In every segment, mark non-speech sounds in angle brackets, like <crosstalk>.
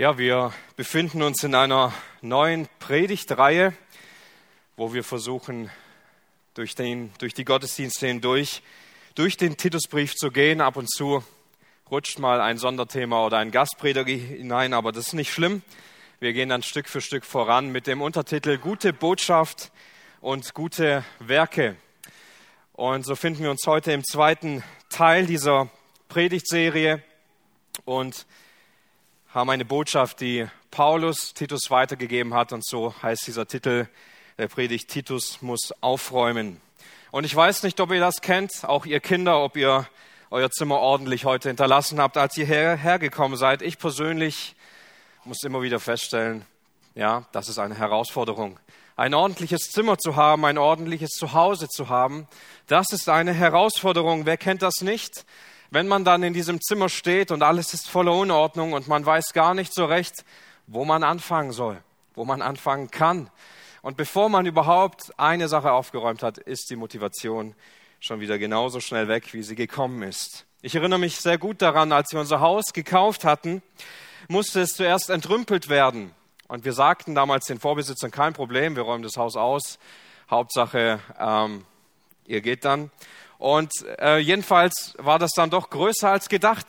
Ja, wir befinden uns in einer neuen Predigtreihe, wo wir versuchen, durch, den, durch die Gottesdienste hindurch, durch den Titusbrief zu gehen. Ab und zu rutscht mal ein Sonderthema oder ein Gastprediger hinein, aber das ist nicht schlimm. Wir gehen dann Stück für Stück voran mit dem Untertitel Gute Botschaft und gute Werke. Und so finden wir uns heute im zweiten Teil dieser Predigtserie und haben eine Botschaft, die Paulus Titus weitergegeben hat. Und so heißt dieser Titel der Predigt, Titus muss aufräumen. Und ich weiß nicht, ob ihr das kennt, auch ihr Kinder, ob ihr euer Zimmer ordentlich heute hinterlassen habt, als ihr hergekommen seid. Ich persönlich muss immer wieder feststellen, ja, das ist eine Herausforderung. Ein ordentliches Zimmer zu haben, ein ordentliches Zuhause zu haben, das ist eine Herausforderung. Wer kennt das nicht? Wenn man dann in diesem Zimmer steht und alles ist voller Unordnung und man weiß gar nicht so recht, wo man anfangen soll, wo man anfangen kann. Und bevor man überhaupt eine Sache aufgeräumt hat, ist die Motivation schon wieder genauso schnell weg, wie sie gekommen ist. Ich erinnere mich sehr gut daran, als wir unser Haus gekauft hatten, musste es zuerst entrümpelt werden. Und wir sagten damals den Vorbesitzern, kein Problem, wir räumen das Haus aus. Hauptsache, ähm, ihr geht dann. Und äh, jedenfalls war das dann doch größer als gedacht.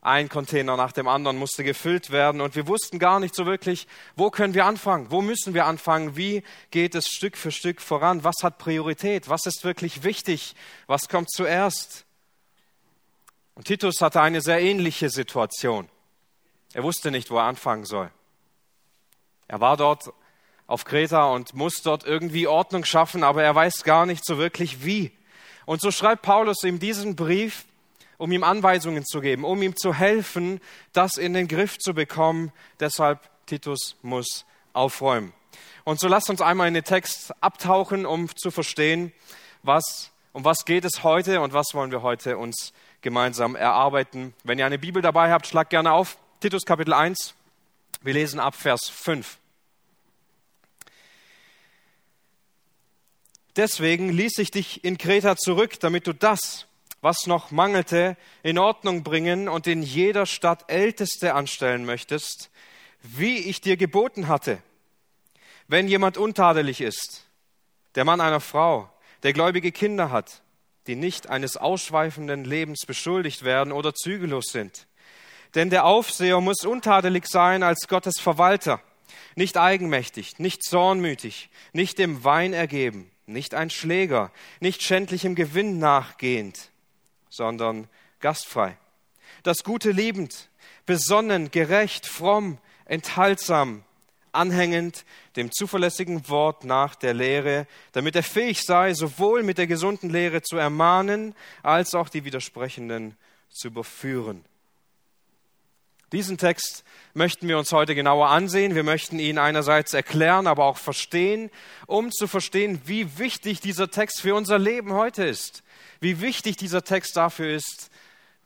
Ein Container nach dem anderen musste gefüllt werden und wir wussten gar nicht so wirklich, wo können wir anfangen, wo müssen wir anfangen, wie geht es Stück für Stück voran, was hat Priorität, was ist wirklich wichtig, was kommt zuerst. Und Titus hatte eine sehr ähnliche Situation. Er wusste nicht, wo er anfangen soll. Er war dort auf Kreta und muss dort irgendwie Ordnung schaffen, aber er weiß gar nicht so wirklich wie. Und so schreibt Paulus ihm diesen Brief, um ihm Anweisungen zu geben, um ihm zu helfen, das in den Griff zu bekommen. Deshalb Titus muss aufräumen. Und so lasst uns einmal in den Text abtauchen, um zu verstehen, was, um was geht es heute und was wollen wir heute uns gemeinsam erarbeiten. Wenn ihr eine Bibel dabei habt, schlagt gerne auf. Titus Kapitel 1. Wir lesen ab Vers 5. Deswegen ließ ich dich in Kreta zurück, damit du das, was noch mangelte, in Ordnung bringen und in jeder Stadt Älteste anstellen möchtest, wie ich dir geboten hatte. Wenn jemand untadelig ist, der Mann einer Frau, der gläubige Kinder hat, die nicht eines ausschweifenden Lebens beschuldigt werden oder zügellos sind. Denn der Aufseher muss untadelig sein als Gottes Verwalter, nicht eigenmächtig, nicht zornmütig, nicht dem Wein ergeben, nicht ein Schläger, nicht schändlichem Gewinn nachgehend, sondern gastfrei. Das Gute liebend, besonnen, gerecht, fromm, enthaltsam, anhängend dem zuverlässigen Wort nach der Lehre, damit er fähig sei, sowohl mit der gesunden Lehre zu ermahnen, als auch die Widersprechenden zu überführen. Diesen Text möchten wir uns heute genauer ansehen. Wir möchten ihn einerseits erklären, aber auch verstehen, um zu verstehen, wie wichtig dieser Text für unser Leben heute ist. Wie wichtig dieser Text dafür ist,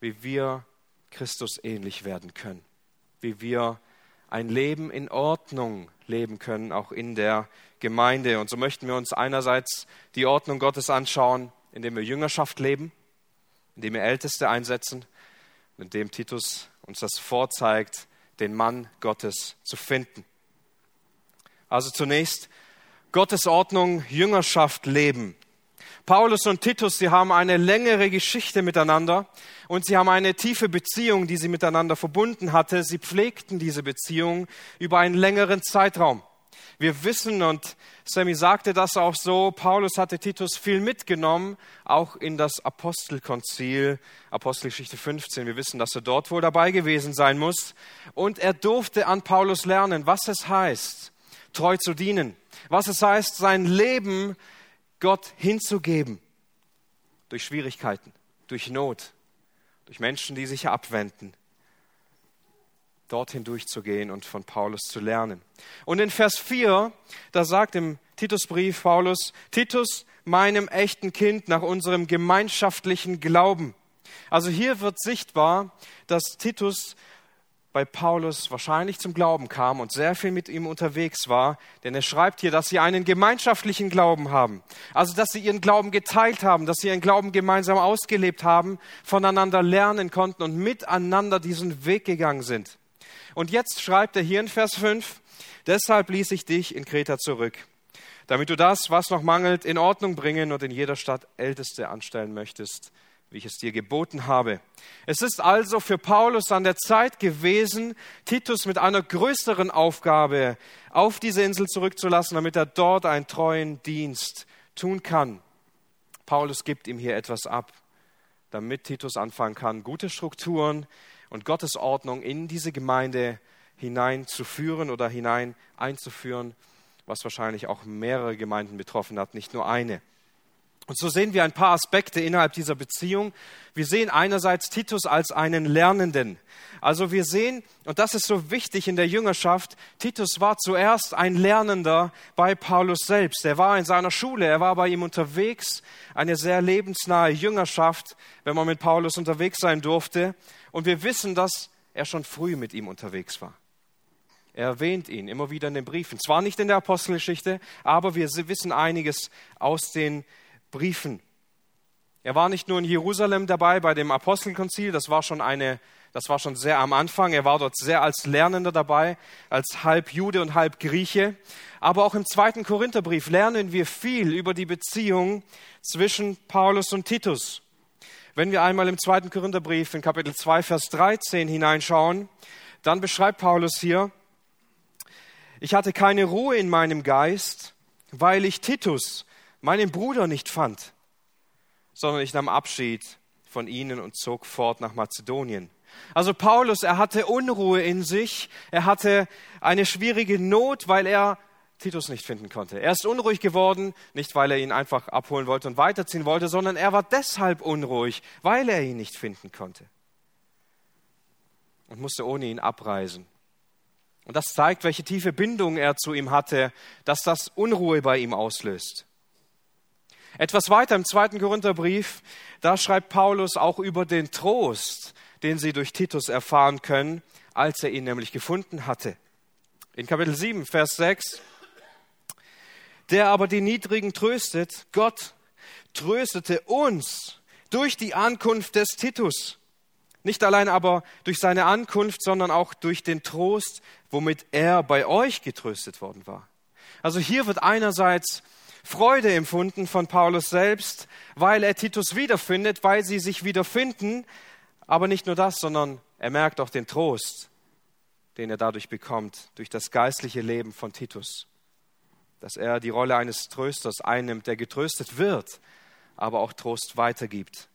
wie wir Christus ähnlich werden können. Wie wir ein Leben in Ordnung leben können, auch in der Gemeinde. Und so möchten wir uns einerseits die Ordnung Gottes anschauen, indem wir Jüngerschaft leben, indem wir Älteste einsetzen, indem Titus uns das vorzeigt, den Mann Gottes zu finden. Also zunächst Gottes Ordnung, Jüngerschaft leben. Paulus und Titus, sie haben eine längere Geschichte miteinander und sie haben eine tiefe Beziehung, die sie miteinander verbunden hatte. Sie pflegten diese Beziehung über einen längeren Zeitraum. Wir wissen, und Sammy sagte das auch so, Paulus hatte Titus viel mitgenommen, auch in das Apostelkonzil, Apostelgeschichte 15. Wir wissen, dass er dort wohl dabei gewesen sein muss. Und er durfte an Paulus lernen, was es heißt, treu zu dienen, was es heißt, sein Leben Gott hinzugeben. Durch Schwierigkeiten, durch Not, durch Menschen, die sich abwenden dorthin durchzugehen und von Paulus zu lernen. Und in Vers 4, da sagt im Titusbrief Paulus, Titus, meinem echten Kind nach unserem gemeinschaftlichen Glauben. Also hier wird sichtbar, dass Titus bei Paulus wahrscheinlich zum Glauben kam und sehr viel mit ihm unterwegs war, denn er schreibt hier, dass sie einen gemeinschaftlichen Glauben haben. Also, dass sie ihren Glauben geteilt haben, dass sie ihren Glauben gemeinsam ausgelebt haben, voneinander lernen konnten und miteinander diesen Weg gegangen sind. Und jetzt schreibt er hier in Vers 5, deshalb ließ ich dich in Kreta zurück, damit du das, was noch mangelt, in Ordnung bringen und in jeder Stadt Älteste anstellen möchtest, wie ich es dir geboten habe. Es ist also für Paulus an der Zeit gewesen, Titus mit einer größeren Aufgabe auf diese Insel zurückzulassen, damit er dort einen treuen Dienst tun kann. Paulus gibt ihm hier etwas ab, damit Titus anfangen kann, gute Strukturen und Gottes Ordnung in diese Gemeinde hineinzuführen oder hinein einzuführen, was wahrscheinlich auch mehrere Gemeinden betroffen hat, nicht nur eine. Und so sehen wir ein paar Aspekte innerhalb dieser Beziehung. Wir sehen einerseits Titus als einen Lernenden. Also wir sehen, und das ist so wichtig in der Jüngerschaft, Titus war zuerst ein Lernender bei Paulus selbst. Er war in seiner Schule, er war bei ihm unterwegs, eine sehr lebensnahe Jüngerschaft, wenn man mit Paulus unterwegs sein durfte. Und wir wissen, dass er schon früh mit ihm unterwegs war. Er erwähnt ihn immer wieder in den Briefen. Zwar nicht in der Apostelgeschichte, aber wir wissen einiges aus den Briefen. Er war nicht nur in Jerusalem dabei bei dem Apostelkonzil, das war schon eine, das war schon sehr am Anfang. Er war dort sehr als Lernender dabei, als halb Jude und halb Grieche. Aber auch im zweiten Korintherbrief lernen wir viel über die Beziehung zwischen Paulus und Titus. Wenn wir einmal im zweiten Korintherbrief in Kapitel 2, Vers 13 hineinschauen, dann beschreibt Paulus hier, ich hatte keine Ruhe in meinem Geist, weil ich Titus, meinen Bruder nicht fand, sondern ich nahm Abschied von ihnen und zog fort nach Mazedonien. Also Paulus, er hatte Unruhe in sich, er hatte eine schwierige Not, weil er Titus nicht finden konnte. Er ist unruhig geworden, nicht weil er ihn einfach abholen wollte und weiterziehen wollte, sondern er war deshalb unruhig, weil er ihn nicht finden konnte und musste ohne ihn abreisen. Und das zeigt, welche tiefe Bindung er zu ihm hatte, dass das Unruhe bei ihm auslöst. Etwas weiter im zweiten Korintherbrief, da schreibt Paulus auch über den Trost, den sie durch Titus erfahren können, als er ihn nämlich gefunden hatte. In Kapitel 7, Vers 6, der aber die Niedrigen tröstet, Gott tröstete uns durch die Ankunft des Titus. Nicht allein aber durch seine Ankunft, sondern auch durch den Trost, womit er bei euch getröstet worden war. Also hier wird einerseits Freude empfunden von Paulus selbst, weil er Titus wiederfindet, weil sie sich wiederfinden. Aber nicht nur das, sondern er merkt auch den Trost, den er dadurch bekommt, durch das geistliche Leben von Titus. Dass er die Rolle eines Trösters einnimmt, der getröstet wird, aber auch Trost weitergibt.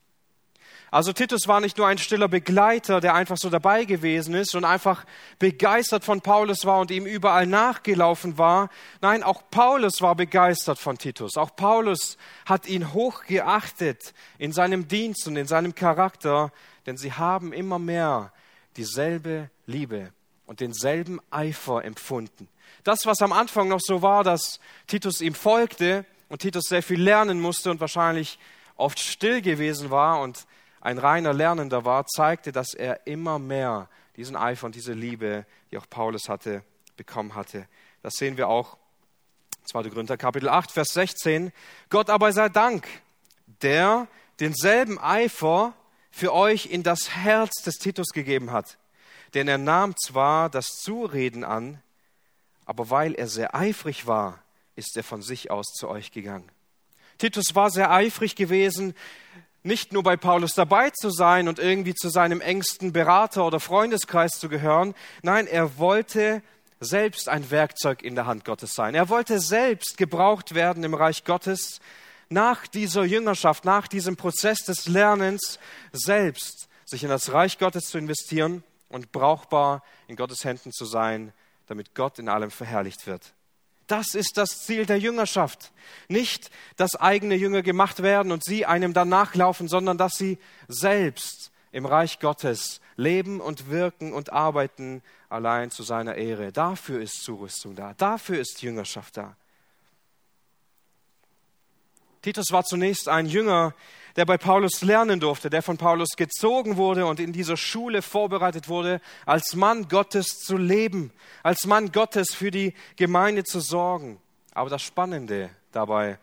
Also Titus war nicht nur ein stiller Begleiter, der einfach so dabei gewesen ist und einfach begeistert von Paulus war und ihm überall nachgelaufen war. Nein, auch Paulus war begeistert von Titus. Auch Paulus hat ihn hochgeachtet in seinem Dienst und in seinem Charakter, denn sie haben immer mehr dieselbe Liebe und denselben Eifer empfunden. Das, was am Anfang noch so war, dass Titus ihm folgte und Titus sehr viel lernen musste und wahrscheinlich oft still gewesen war und ein reiner Lernender war, zeigte, dass er immer mehr diesen Eifer und diese Liebe, die auch Paulus hatte, bekommen hatte. Das sehen wir auch 2. Korinther Kapitel 8, Vers 16. Gott aber sei Dank, der denselben Eifer für euch in das Herz des Titus gegeben hat. Denn er nahm zwar das Zureden an, aber weil er sehr eifrig war, ist er von sich aus zu euch gegangen. Titus war sehr eifrig gewesen, nicht nur bei Paulus dabei zu sein und irgendwie zu seinem engsten Berater oder Freundeskreis zu gehören. Nein, er wollte selbst ein Werkzeug in der Hand Gottes sein. Er wollte selbst gebraucht werden im Reich Gottes nach dieser Jüngerschaft, nach diesem Prozess des Lernens, selbst sich in das Reich Gottes zu investieren und brauchbar in Gottes Händen zu sein, damit Gott in allem verherrlicht wird. Das ist das Ziel der Jüngerschaft. Nicht, dass eigene Jünger gemacht werden und sie einem dann nachlaufen, sondern dass sie selbst im Reich Gottes leben und wirken und arbeiten allein zu seiner Ehre. Dafür ist Zurüstung da. Dafür ist Jüngerschaft da. Titus war zunächst ein Jünger, der bei Paulus lernen durfte, der von Paulus gezogen wurde und in dieser Schule vorbereitet wurde, als Mann Gottes zu leben, als Mann Gottes für die Gemeinde zu sorgen. Aber das Spannende dabei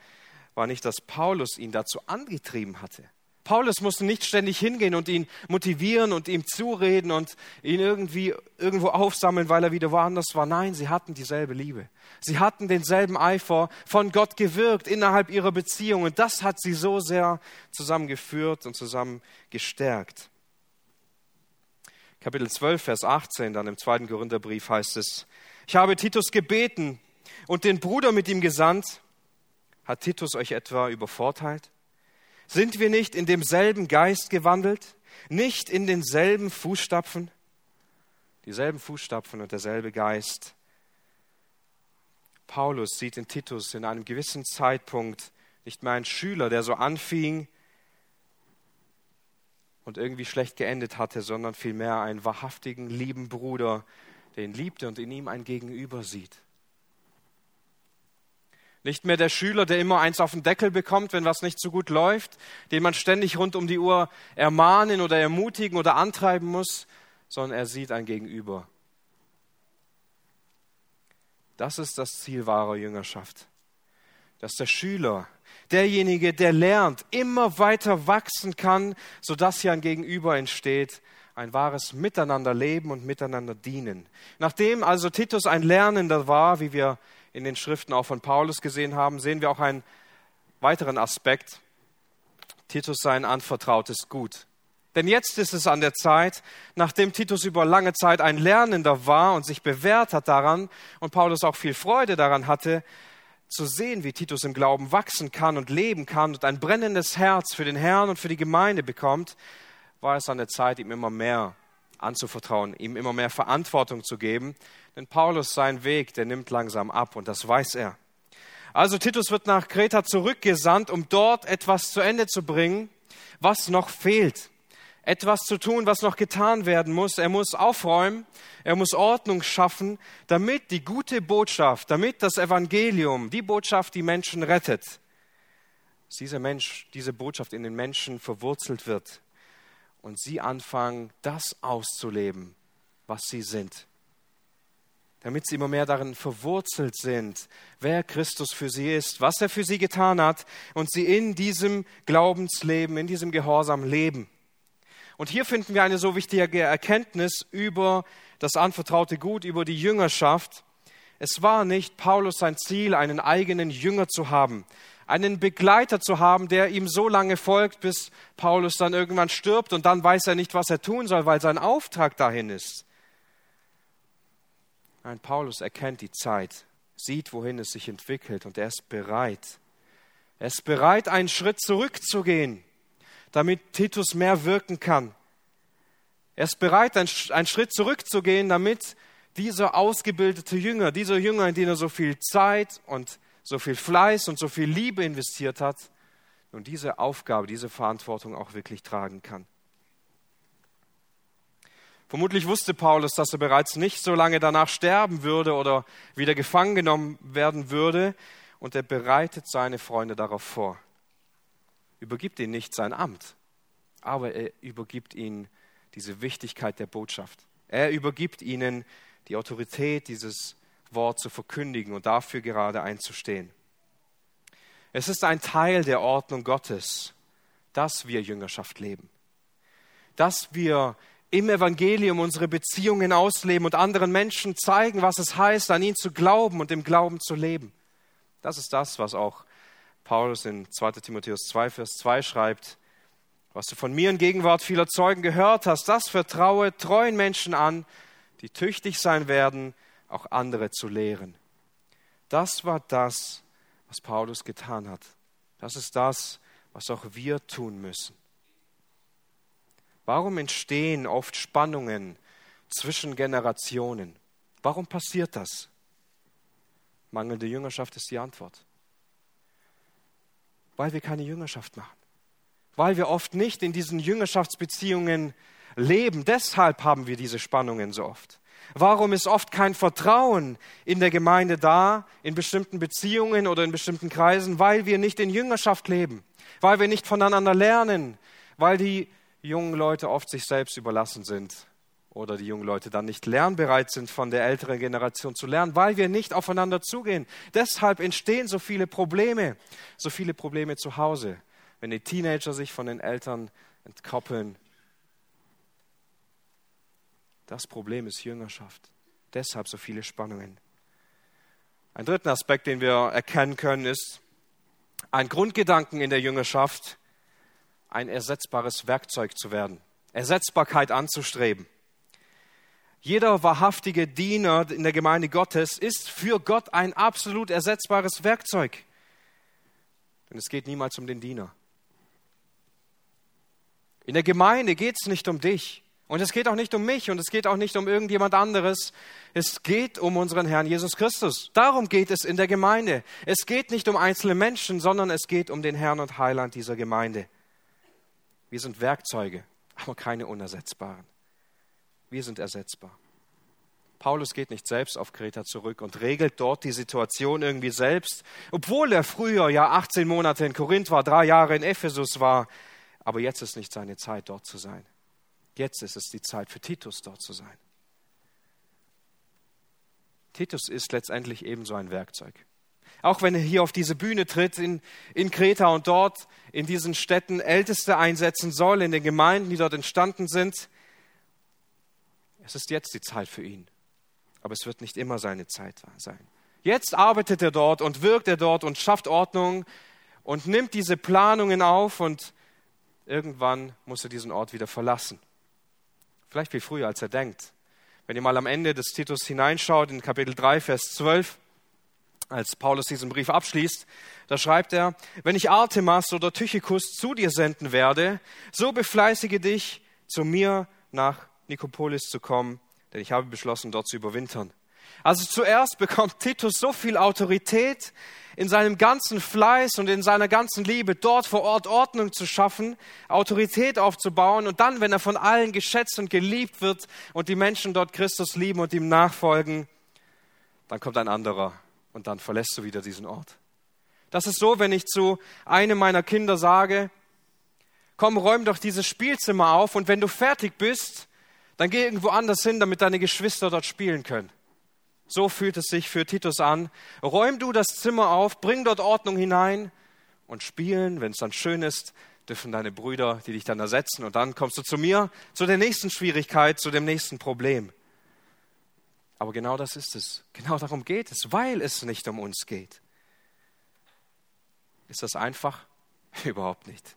war nicht, dass Paulus ihn dazu angetrieben hatte, Paulus musste nicht ständig hingehen und ihn motivieren und ihm zureden und ihn irgendwie irgendwo aufsammeln, weil er wieder woanders war. Nein, sie hatten dieselbe Liebe. Sie hatten denselben Eifer von Gott gewirkt innerhalb ihrer Beziehung und das hat sie so sehr zusammengeführt und zusammen gestärkt. Kapitel 12, Vers 18, dann im zweiten Korintherbrief heißt es, ich habe Titus gebeten und den Bruder mit ihm gesandt. Hat Titus euch etwa übervorteilt? Sind wir nicht in demselben Geist gewandelt? Nicht in denselben Fußstapfen? Dieselben Fußstapfen und derselbe Geist. Paulus sieht in Titus in einem gewissen Zeitpunkt nicht mehr einen Schüler, der so anfing und irgendwie schlecht geendet hatte, sondern vielmehr einen wahrhaftigen, lieben Bruder, der ihn liebte und in ihm ein Gegenüber sieht. Nicht mehr der Schüler, der immer eins auf den Deckel bekommt, wenn was nicht so gut läuft, den man ständig rund um die Uhr ermahnen oder ermutigen oder antreiben muss, sondern er sieht ein Gegenüber. Das ist das Ziel wahrer Jüngerschaft. Dass der Schüler, derjenige, der lernt, immer weiter wachsen kann, sodass hier ein Gegenüber entsteht, ein wahres Miteinanderleben und miteinander dienen. Nachdem also Titus ein Lernender war, wie wir in den Schriften auch von Paulus gesehen haben, sehen wir auch einen weiteren Aspekt. Titus sein anvertrautes Gut. Denn jetzt ist es an der Zeit, nachdem Titus über lange Zeit ein Lernender war und sich bewährt hat daran und Paulus auch viel Freude daran hatte, zu sehen, wie Titus im Glauben wachsen kann und leben kann und ein brennendes Herz für den Herrn und für die Gemeinde bekommt, war es an der Zeit, ihm immer mehr anzuvertrauen, ihm immer mehr Verantwortung zu geben. Denn Paulus, sein Weg, der nimmt langsam ab und das weiß er. Also Titus wird nach Kreta zurückgesandt, um dort etwas zu Ende zu bringen, was noch fehlt. Etwas zu tun, was noch getan werden muss. Er muss aufräumen, er muss Ordnung schaffen, damit die gute Botschaft, damit das Evangelium, die Botschaft, die Menschen rettet, dass dieser Mensch, diese Botschaft in den Menschen verwurzelt wird und sie anfangen, das auszuleben, was sie sind. Damit sie immer mehr darin verwurzelt sind, wer Christus für sie ist, was er für sie getan hat und sie in diesem Glaubensleben, in diesem Gehorsam leben. Und hier finden wir eine so wichtige Erkenntnis über das anvertraute Gut, über die Jüngerschaft. Es war nicht Paulus sein Ziel, einen eigenen Jünger zu haben, einen Begleiter zu haben, der ihm so lange folgt, bis Paulus dann irgendwann stirbt und dann weiß er nicht, was er tun soll, weil sein Auftrag dahin ist. Nein, Paulus erkennt die Zeit, sieht, wohin es sich entwickelt und er ist bereit. Er ist bereit, einen Schritt zurückzugehen, damit Titus mehr wirken kann. Er ist bereit, einen Schritt zurückzugehen, damit dieser ausgebildete Jünger, dieser Jünger, in den er so viel Zeit und so viel Fleiß und so viel Liebe investiert hat, nun diese Aufgabe, diese Verantwortung auch wirklich tragen kann. Vermutlich wusste Paulus, dass er bereits nicht so lange danach sterben würde oder wieder gefangen genommen werden würde, und er bereitet seine Freunde darauf vor. Übergibt ihnen nicht sein Amt, aber er übergibt ihnen diese Wichtigkeit der Botschaft. Er übergibt ihnen die Autorität dieses Wort zu verkündigen und dafür gerade einzustehen. Es ist ein Teil der Ordnung Gottes, dass wir Jüngerschaft leben, dass wir im Evangelium unsere Beziehungen ausleben und anderen Menschen zeigen, was es heißt, an ihn zu glauben und im Glauben zu leben. Das ist das, was auch Paulus in 2 Timotheus 2, Vers 2 schreibt. Was du von mir in Gegenwart vieler Zeugen gehört hast, das vertraue treuen Menschen an, die tüchtig sein werden, auch andere zu lehren. Das war das, was Paulus getan hat. Das ist das, was auch wir tun müssen. Warum entstehen oft Spannungen zwischen Generationen? Warum passiert das? Mangelnde Jüngerschaft ist die Antwort. Weil wir keine Jüngerschaft machen. Weil wir oft nicht in diesen Jüngerschaftsbeziehungen leben. Deshalb haben wir diese Spannungen so oft. Warum ist oft kein Vertrauen in der Gemeinde da, in bestimmten Beziehungen oder in bestimmten Kreisen? Weil wir nicht in Jüngerschaft leben, weil wir nicht voneinander lernen, weil die jungen Leute oft sich selbst überlassen sind oder die jungen Leute dann nicht lernbereit sind, von der älteren Generation zu lernen, weil wir nicht aufeinander zugehen. Deshalb entstehen so viele Probleme, so viele Probleme zu Hause, wenn die Teenager sich von den Eltern entkoppeln. Das Problem ist Jüngerschaft. Deshalb so viele Spannungen. Ein dritten Aspekt, den wir erkennen können, ist ein Grundgedanken in der Jüngerschaft, ein ersetzbares Werkzeug zu werden, Ersetzbarkeit anzustreben. Jeder wahrhaftige Diener in der Gemeinde Gottes ist für Gott ein absolut ersetzbares Werkzeug. Denn es geht niemals um den Diener. In der Gemeinde geht es nicht um dich. Und es geht auch nicht um mich und es geht auch nicht um irgendjemand anderes. Es geht um unseren Herrn Jesus Christus. Darum geht es in der Gemeinde. Es geht nicht um einzelne Menschen, sondern es geht um den Herrn und Heiland dieser Gemeinde. Wir sind Werkzeuge, aber keine unersetzbaren. Wir sind ersetzbar. Paulus geht nicht selbst auf Kreta zurück und regelt dort die Situation irgendwie selbst, obwohl er früher ja 18 Monate in Korinth war, drei Jahre in Ephesus war. Aber jetzt ist nicht seine Zeit, dort zu sein. Jetzt ist es die Zeit für Titus, dort zu sein. Titus ist letztendlich ebenso ein Werkzeug. Auch wenn er hier auf diese Bühne tritt in, in Kreta und dort in diesen Städten Älteste einsetzen soll, in den Gemeinden, die dort entstanden sind, es ist jetzt die Zeit für ihn. Aber es wird nicht immer seine Zeit sein. Jetzt arbeitet er dort und wirkt er dort und schafft Ordnung und nimmt diese Planungen auf und irgendwann muss er diesen Ort wieder verlassen. Vielleicht viel früher, als er denkt. Wenn ihr mal am Ende des Titus hineinschaut, in Kapitel 3, Vers 12, als Paulus diesen Brief abschließt, da schreibt er, wenn ich Artemas oder Tychikus zu dir senden werde, so befleißige dich, zu mir nach Nikopolis zu kommen, denn ich habe beschlossen, dort zu überwintern. Also zuerst bekommt Titus so viel Autorität in seinem ganzen Fleiß und in seiner ganzen Liebe, dort vor Ort Ordnung zu schaffen, Autorität aufzubauen und dann, wenn er von allen geschätzt und geliebt wird und die Menschen dort Christus lieben und ihm nachfolgen, dann kommt ein anderer und dann verlässt du wieder diesen Ort. Das ist so, wenn ich zu einem meiner Kinder sage, komm, räum doch dieses Spielzimmer auf und wenn du fertig bist, dann geh irgendwo anders hin, damit deine Geschwister dort spielen können. So fühlt es sich für Titus an. Räum du das Zimmer auf, bring dort Ordnung hinein und spielen, wenn es dann schön ist, dürfen deine Brüder, die dich dann ersetzen und dann kommst du zu mir, zu der nächsten Schwierigkeit, zu dem nächsten Problem. Aber genau das ist es. Genau darum geht es, weil es nicht um uns geht. Ist das einfach? <laughs> Überhaupt nicht.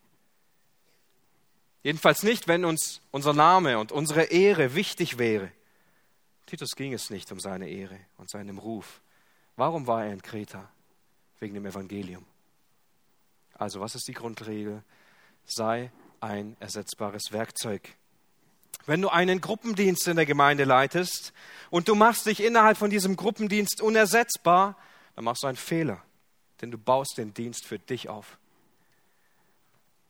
Jedenfalls nicht, wenn uns unser Name und unsere Ehre wichtig wäre. Titus ging es nicht um seine Ehre und seinen Ruf. Warum war er in Kreta? Wegen dem Evangelium. Also, was ist die Grundregel? Sei ein ersetzbares Werkzeug. Wenn du einen Gruppendienst in der Gemeinde leitest und du machst dich innerhalb von diesem Gruppendienst unersetzbar, dann machst du einen Fehler, denn du baust den Dienst für dich auf.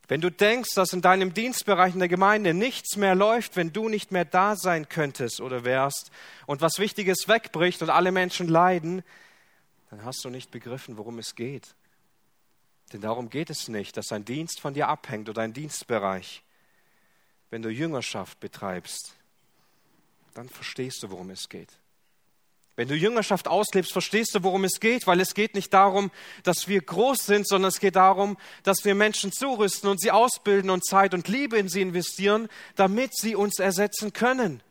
Wenn du denkst, dass in deinem Dienstbereich in der Gemeinde nichts mehr läuft, wenn du nicht mehr da sein könntest oder wärst und was Wichtiges wegbricht und alle Menschen leiden, dann hast du nicht begriffen, worum es geht. Denn darum geht es nicht, dass ein Dienst von dir abhängt oder ein Dienstbereich. Wenn du Jüngerschaft betreibst, dann verstehst du, worum es geht. Wenn du Jüngerschaft auslebst, verstehst du, worum es geht, weil es geht nicht darum, dass wir groß sind, sondern es geht darum, dass wir Menschen zurüsten und sie ausbilden und Zeit und Liebe in sie investieren, damit sie uns ersetzen können,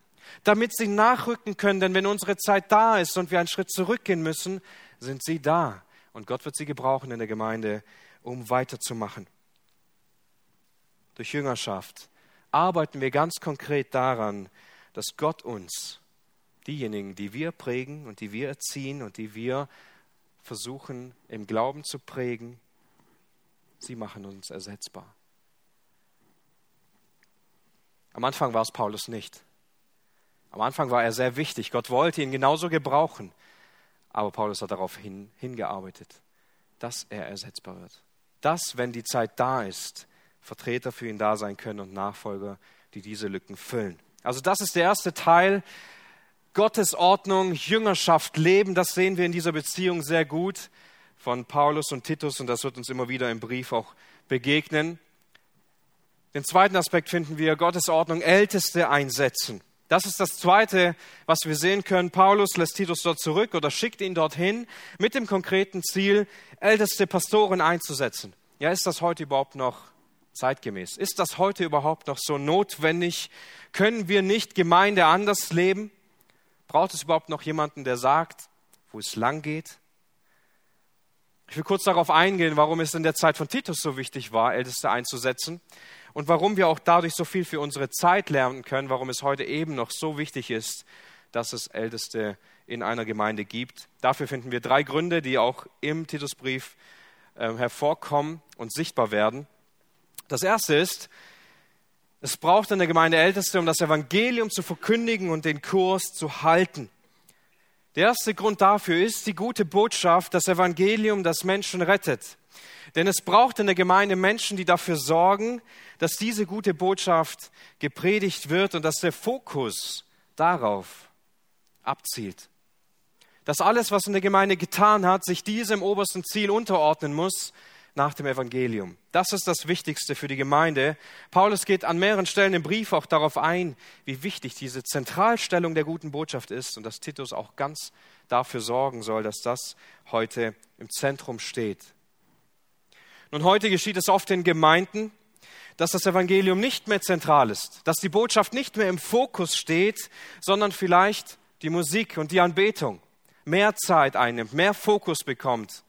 damit sie nachrücken können. Denn wenn unsere Zeit da ist und wir einen Schritt zurückgehen müssen, sind sie da. Und Gott wird sie gebrauchen in der Gemeinde, um weiterzumachen. Durch Jüngerschaft arbeiten wir ganz konkret daran, dass Gott uns diejenigen, die wir prägen und die wir erziehen und die wir versuchen im Glauben zu prägen, sie machen uns ersetzbar. Am Anfang war es Paulus nicht. Am Anfang war er sehr wichtig. Gott wollte ihn genauso gebrauchen. Aber Paulus hat darauf hin, hingearbeitet, dass er ersetzbar wird. Dass, wenn die Zeit da ist, Vertreter für ihn da sein können und Nachfolger, die diese Lücken füllen. Also das ist der erste Teil Gottes Ordnung, Jüngerschaft leben, das sehen wir in dieser Beziehung sehr gut von Paulus und Titus und das wird uns immer wieder im Brief auch begegnen. Den zweiten Aspekt finden wir Gottes Ordnung, Älteste einsetzen. Das ist das Zweite, was wir sehen können. Paulus lässt Titus dort zurück oder schickt ihn dorthin mit dem konkreten Ziel, älteste Pastoren einzusetzen. Ja, ist das heute überhaupt noch zeitgemäß? Ist das heute überhaupt noch so notwendig? Können wir nicht Gemeinde anders leben? Braucht es überhaupt noch jemanden, der sagt, wo es lang geht? Ich will kurz darauf eingehen, warum es in der Zeit von Titus so wichtig war, Älteste einzusetzen und warum wir auch dadurch so viel für unsere Zeit lernen können, warum es heute eben noch so wichtig ist, dass es Älteste in einer Gemeinde gibt. Dafür finden wir drei Gründe, die auch im Titusbrief äh, hervorkommen und sichtbar werden. Das erste ist, es braucht eine Gemeinde Älteste, um das Evangelium zu verkündigen und den Kurs zu halten. Der erste Grund dafür ist die gute Botschaft, das Evangelium, das Menschen rettet. Denn es braucht in der Gemeinde Menschen, die dafür sorgen, dass diese gute Botschaft gepredigt wird und dass der Fokus darauf abzielt. Dass alles, was in der Gemeinde getan hat, sich diesem obersten Ziel unterordnen muss, nach dem Evangelium. Das ist das Wichtigste für die Gemeinde. Paulus geht an mehreren Stellen im Brief auch darauf ein, wie wichtig diese Zentralstellung der guten Botschaft ist und dass Titus auch ganz dafür sorgen soll, dass das heute im Zentrum steht. Nun, heute geschieht es oft in Gemeinden, dass das Evangelium nicht mehr zentral ist, dass die Botschaft nicht mehr im Fokus steht, sondern vielleicht die Musik und die Anbetung mehr Zeit einnimmt, mehr Fokus bekommt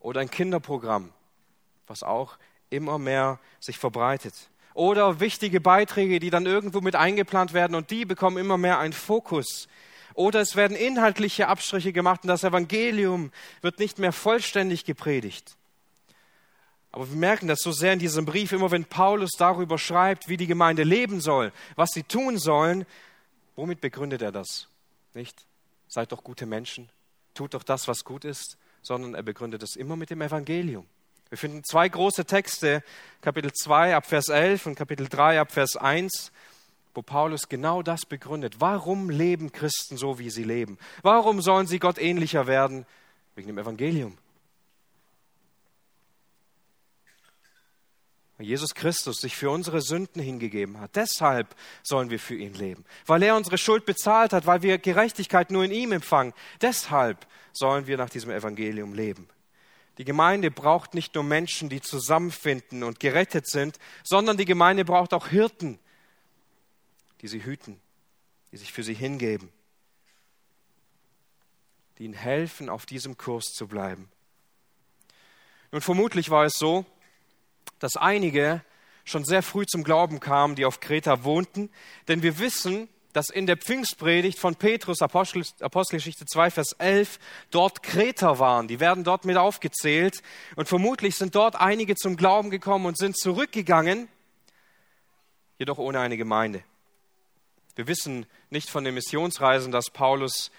oder ein Kinderprogramm, was auch immer mehr sich verbreitet. Oder wichtige Beiträge, die dann irgendwo mit eingeplant werden und die bekommen immer mehr einen Fokus. Oder es werden inhaltliche Abstriche gemacht und das Evangelium wird nicht mehr vollständig gepredigt. Aber wir merken das so sehr in diesem Brief, immer wenn Paulus darüber schreibt, wie die Gemeinde leben soll, was sie tun sollen, womit begründet er das? Nicht? Seid doch gute Menschen, tut doch das, was gut ist sondern er begründet es immer mit dem Evangelium. Wir finden zwei große Texte, Kapitel 2 ab Vers 11 und Kapitel 3 ab Vers 1, wo Paulus genau das begründet. Warum leben Christen so, wie sie leben? Warum sollen sie Gott ähnlicher werden? Wegen dem Evangelium. Weil Jesus Christus sich für unsere Sünden hingegeben hat. Deshalb sollen wir für ihn leben. Weil er unsere Schuld bezahlt hat, weil wir Gerechtigkeit nur in ihm empfangen. Deshalb sollen wir nach diesem Evangelium leben. Die Gemeinde braucht nicht nur Menschen, die zusammenfinden und gerettet sind, sondern die Gemeinde braucht auch Hirten, die sie hüten, die sich für sie hingeben, die ihnen helfen, auf diesem Kurs zu bleiben. Nun, vermutlich war es so, dass einige schon sehr früh zum Glauben kamen, die auf Kreta wohnten, denn wir wissen, dass in der Pfingstpredigt von Petrus, Apostel, Apostelgeschichte 2, Vers 11, dort Kreter waren. Die werden dort mit aufgezählt. Und vermutlich sind dort einige zum Glauben gekommen und sind zurückgegangen, jedoch ohne eine Gemeinde. Wir wissen nicht von den Missionsreisen, dass Paulus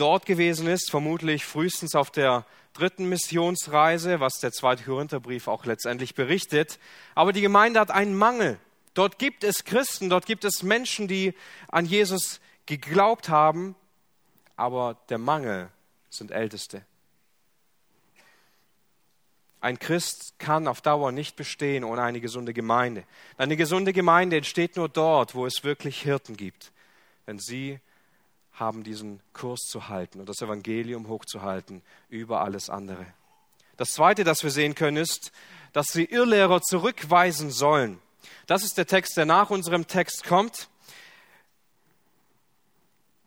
dort gewesen ist, vermutlich frühestens auf der dritten Missionsreise, was der zweite Korintherbrief auch letztendlich berichtet. Aber die Gemeinde hat einen Mangel. Dort gibt es Christen, dort gibt es Menschen, die an Jesus geglaubt haben, aber der Mangel sind Älteste. Ein Christ kann auf Dauer nicht bestehen ohne eine gesunde Gemeinde. Eine gesunde Gemeinde entsteht nur dort, wo es wirklich Hirten gibt, wenn sie haben, diesen Kurs zu halten und das Evangelium hochzuhalten über alles andere. Das Zweite, das wir sehen können, ist, dass sie Irrlehrer zurückweisen sollen. Das ist der Text, der nach unserem Text kommt.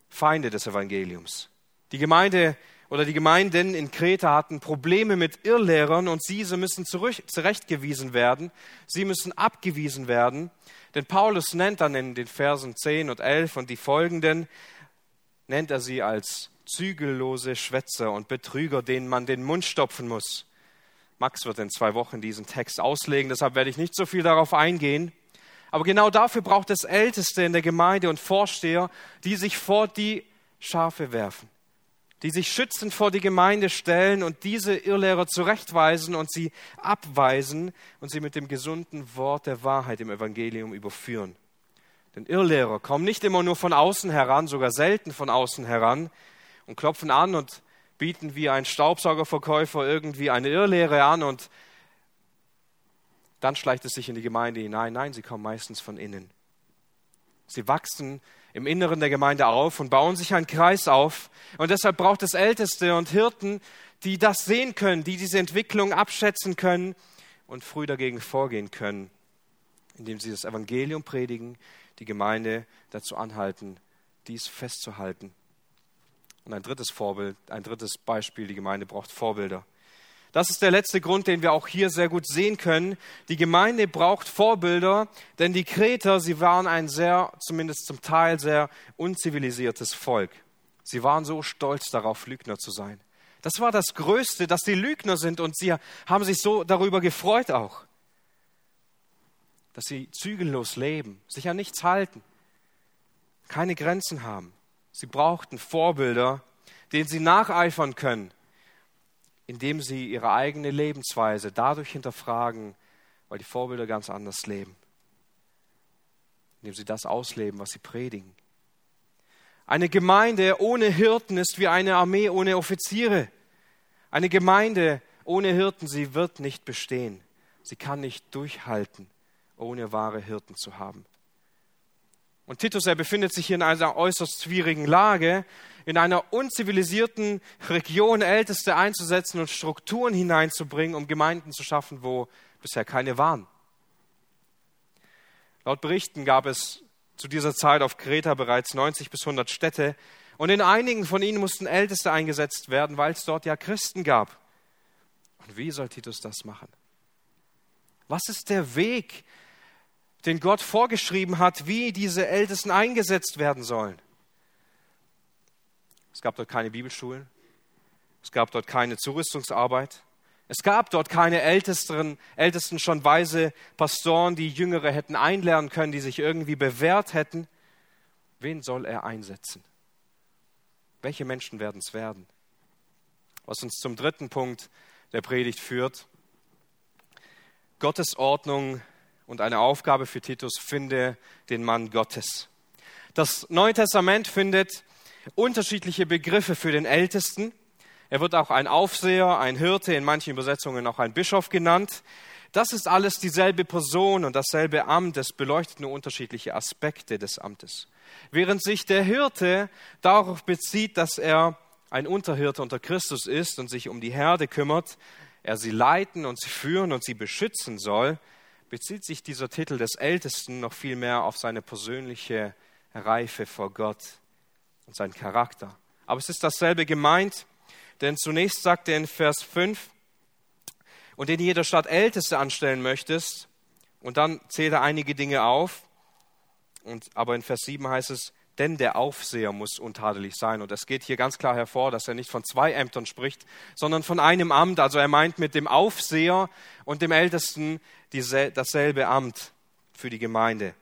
Feinde des Evangeliums. Die Gemeinde oder die Gemeinden in Kreta hatten Probleme mit Irrlehrern und diese müssen zurechtgewiesen werden. Sie müssen abgewiesen werden. Denn Paulus nennt dann in den Versen 10 und 11 und die folgenden, nennt er sie als zügellose Schwätzer und Betrüger, denen man den Mund stopfen muss. Max wird in zwei Wochen diesen Text auslegen, deshalb werde ich nicht so viel darauf eingehen. Aber genau dafür braucht es Älteste in der Gemeinde und Vorsteher, die sich vor die Schafe werfen, die sich schützend vor die Gemeinde stellen und diese Irrlehrer zurechtweisen und sie abweisen und sie mit dem gesunden Wort der Wahrheit im Evangelium überführen. Denn Irrlehrer kommen nicht immer nur von außen heran, sogar selten von außen heran und klopfen an und bieten wie ein Staubsaugerverkäufer irgendwie eine Irrlehre an und dann schleicht es sich in die Gemeinde hinein. Nein, sie kommen meistens von innen. Sie wachsen im Inneren der Gemeinde auf und bauen sich einen Kreis auf. Und deshalb braucht es Älteste und Hirten, die das sehen können, die diese Entwicklung abschätzen können und früh dagegen vorgehen können, indem sie das Evangelium predigen, die Gemeinde dazu anhalten, dies festzuhalten. Und ein drittes Vorbild, ein drittes Beispiel, die Gemeinde braucht Vorbilder. Das ist der letzte Grund, den wir auch hier sehr gut sehen können. Die Gemeinde braucht Vorbilder, denn die Kreter, sie waren ein sehr, zumindest zum Teil sehr unzivilisiertes Volk. Sie waren so stolz darauf, Lügner zu sein. Das war das Größte, dass sie Lügner sind und sie haben sich so darüber gefreut auch, dass sie zügellos leben, sich an nichts halten, keine Grenzen haben. Sie brauchten Vorbilder, denen sie nacheifern können indem sie ihre eigene Lebensweise dadurch hinterfragen, weil die Vorbilder ganz anders leben. Indem sie das ausleben, was sie predigen. Eine Gemeinde ohne Hirten ist wie eine Armee ohne Offiziere. Eine Gemeinde ohne Hirten, sie wird nicht bestehen. Sie kann nicht durchhalten, ohne wahre Hirten zu haben. Und Titus, er befindet sich hier in einer äußerst schwierigen Lage, in einer unzivilisierten Region Älteste einzusetzen und Strukturen hineinzubringen, um Gemeinden zu schaffen, wo bisher keine waren. Laut Berichten gab es zu dieser Zeit auf Kreta bereits 90 bis 100 Städte und in einigen von ihnen mussten Älteste eingesetzt werden, weil es dort ja Christen gab. Und wie soll Titus das machen? Was ist der Weg, den Gott vorgeschrieben hat, wie diese Ältesten eingesetzt werden sollen? Es gab dort keine Bibelschulen. Es gab dort keine Zurüstungsarbeit. Es gab dort keine ältesten, ältesten schon weise Pastoren, die Jüngere hätten einlernen können, die sich irgendwie bewährt hätten. Wen soll er einsetzen? Welche Menschen werden es werden? Was uns zum dritten Punkt der Predigt führt. Gottes Ordnung und eine Aufgabe für Titus, finde den Mann Gottes. Das Neue Testament findet unterschiedliche Begriffe für den Ältesten. Er wird auch ein Aufseher, ein Hirte, in manchen Übersetzungen auch ein Bischof genannt. Das ist alles dieselbe Person und dasselbe Amt. Es beleuchtet nur unterschiedliche Aspekte des Amtes. Während sich der Hirte darauf bezieht, dass er ein Unterhirte unter Christus ist und sich um die Herde kümmert, er sie leiten und sie führen und sie beschützen soll, bezieht sich dieser Titel des Ältesten noch viel mehr auf seine persönliche Reife vor Gott und seinen Charakter. Aber es ist dasselbe gemeint, denn zunächst sagt er in Vers 5, und in jeder Stadt Älteste anstellen möchtest, und dann zählt er einige Dinge auf, und, aber in Vers 7 heißt es, denn der Aufseher muss untadelig sein. Und es geht hier ganz klar hervor, dass er nicht von zwei Ämtern spricht, sondern von einem Amt. Also er meint mit dem Aufseher und dem Ältesten dasselbe Amt für die Gemeinde.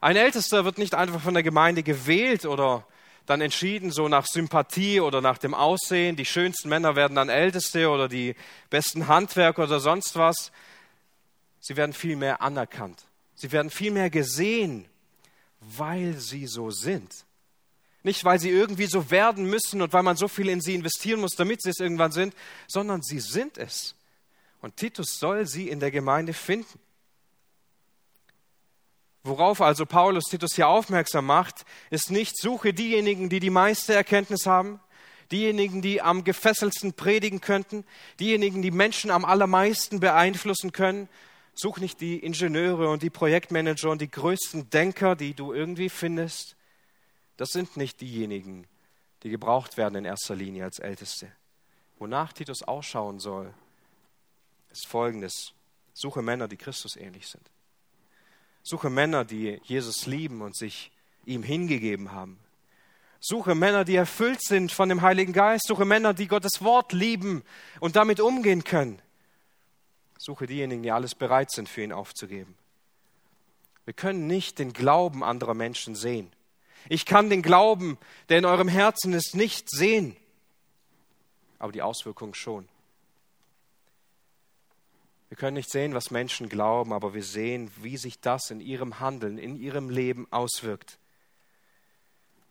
Ein Ältester wird nicht einfach von der Gemeinde gewählt oder dann entschieden, so nach Sympathie oder nach dem Aussehen. Die schönsten Männer werden dann Älteste oder die besten Handwerker oder sonst was. Sie werden viel mehr anerkannt. Sie werden viel mehr gesehen, weil sie so sind. Nicht, weil sie irgendwie so werden müssen und weil man so viel in sie investieren muss, damit sie es irgendwann sind, sondern sie sind es. Und Titus soll sie in der Gemeinde finden. Worauf also Paulus Titus hier aufmerksam macht, ist nicht, suche diejenigen, die die meiste Erkenntnis haben, diejenigen, die am gefesselsten predigen könnten, diejenigen, die Menschen am allermeisten beeinflussen können. Such nicht die Ingenieure und die Projektmanager und die größten Denker, die du irgendwie findest. Das sind nicht diejenigen, die gebraucht werden in erster Linie als Älteste. Wonach Titus ausschauen soll, ist folgendes. Suche Männer, die Christus ähnlich sind. Suche Männer, die Jesus lieben und sich ihm hingegeben haben. Suche Männer, die erfüllt sind von dem Heiligen Geist. Suche Männer, die Gottes Wort lieben und damit umgehen können. Suche diejenigen, die alles bereit sind, für ihn aufzugeben. Wir können nicht den Glauben anderer Menschen sehen. Ich kann den Glauben, der in eurem Herzen ist, nicht sehen, aber die Auswirkungen schon. Wir können nicht sehen, was Menschen glauben, aber wir sehen, wie sich das in ihrem Handeln, in ihrem Leben auswirkt.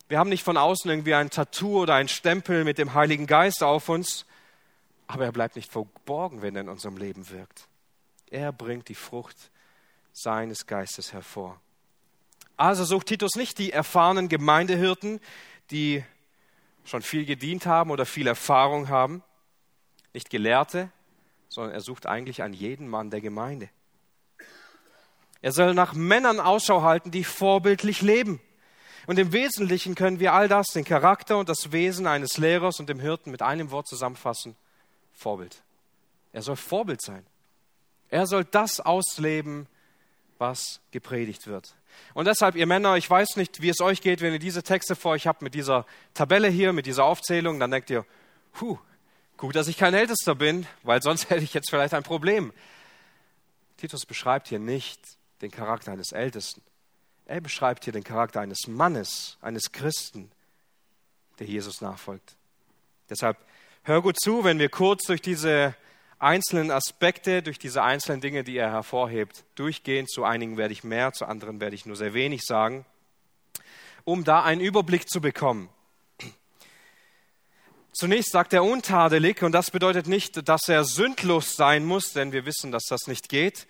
Wir haben nicht von außen irgendwie ein Tattoo oder ein Stempel mit dem Heiligen Geist auf uns, aber er bleibt nicht verborgen, wenn er in unserem Leben wirkt. Er bringt die Frucht seines Geistes hervor. Also sucht Titus nicht die erfahrenen Gemeindehirten, die schon viel gedient haben oder viel Erfahrung haben, nicht Gelehrte, sondern er sucht eigentlich an jeden Mann der Gemeinde. Er soll nach Männern Ausschau halten, die vorbildlich leben. Und im Wesentlichen können wir all das, den Charakter und das Wesen eines Lehrers und dem Hirten mit einem Wort zusammenfassen. Vorbild. Er soll Vorbild sein. Er soll das ausleben, was gepredigt wird. Und deshalb, ihr Männer, ich weiß nicht, wie es euch geht, wenn ihr diese Texte vor euch habt mit dieser Tabelle hier, mit dieser Aufzählung, dann denkt ihr, puh, gut, dass ich kein Ältester bin, weil sonst <laughs> hätte ich jetzt vielleicht ein Problem. Titus beschreibt hier nicht den Charakter eines Ältesten. Er beschreibt hier den Charakter eines Mannes, eines Christen, der Jesus nachfolgt. Deshalb hör gut zu, wenn wir kurz durch diese einzelnen Aspekte, durch diese einzelnen Dinge, die er hervorhebt, durchgehen. Zu einigen werde ich mehr, zu anderen werde ich nur sehr wenig sagen, um da einen Überblick zu bekommen. Zunächst sagt er untadelig und das bedeutet nicht, dass er sündlos sein muss, denn wir wissen, dass das nicht geht.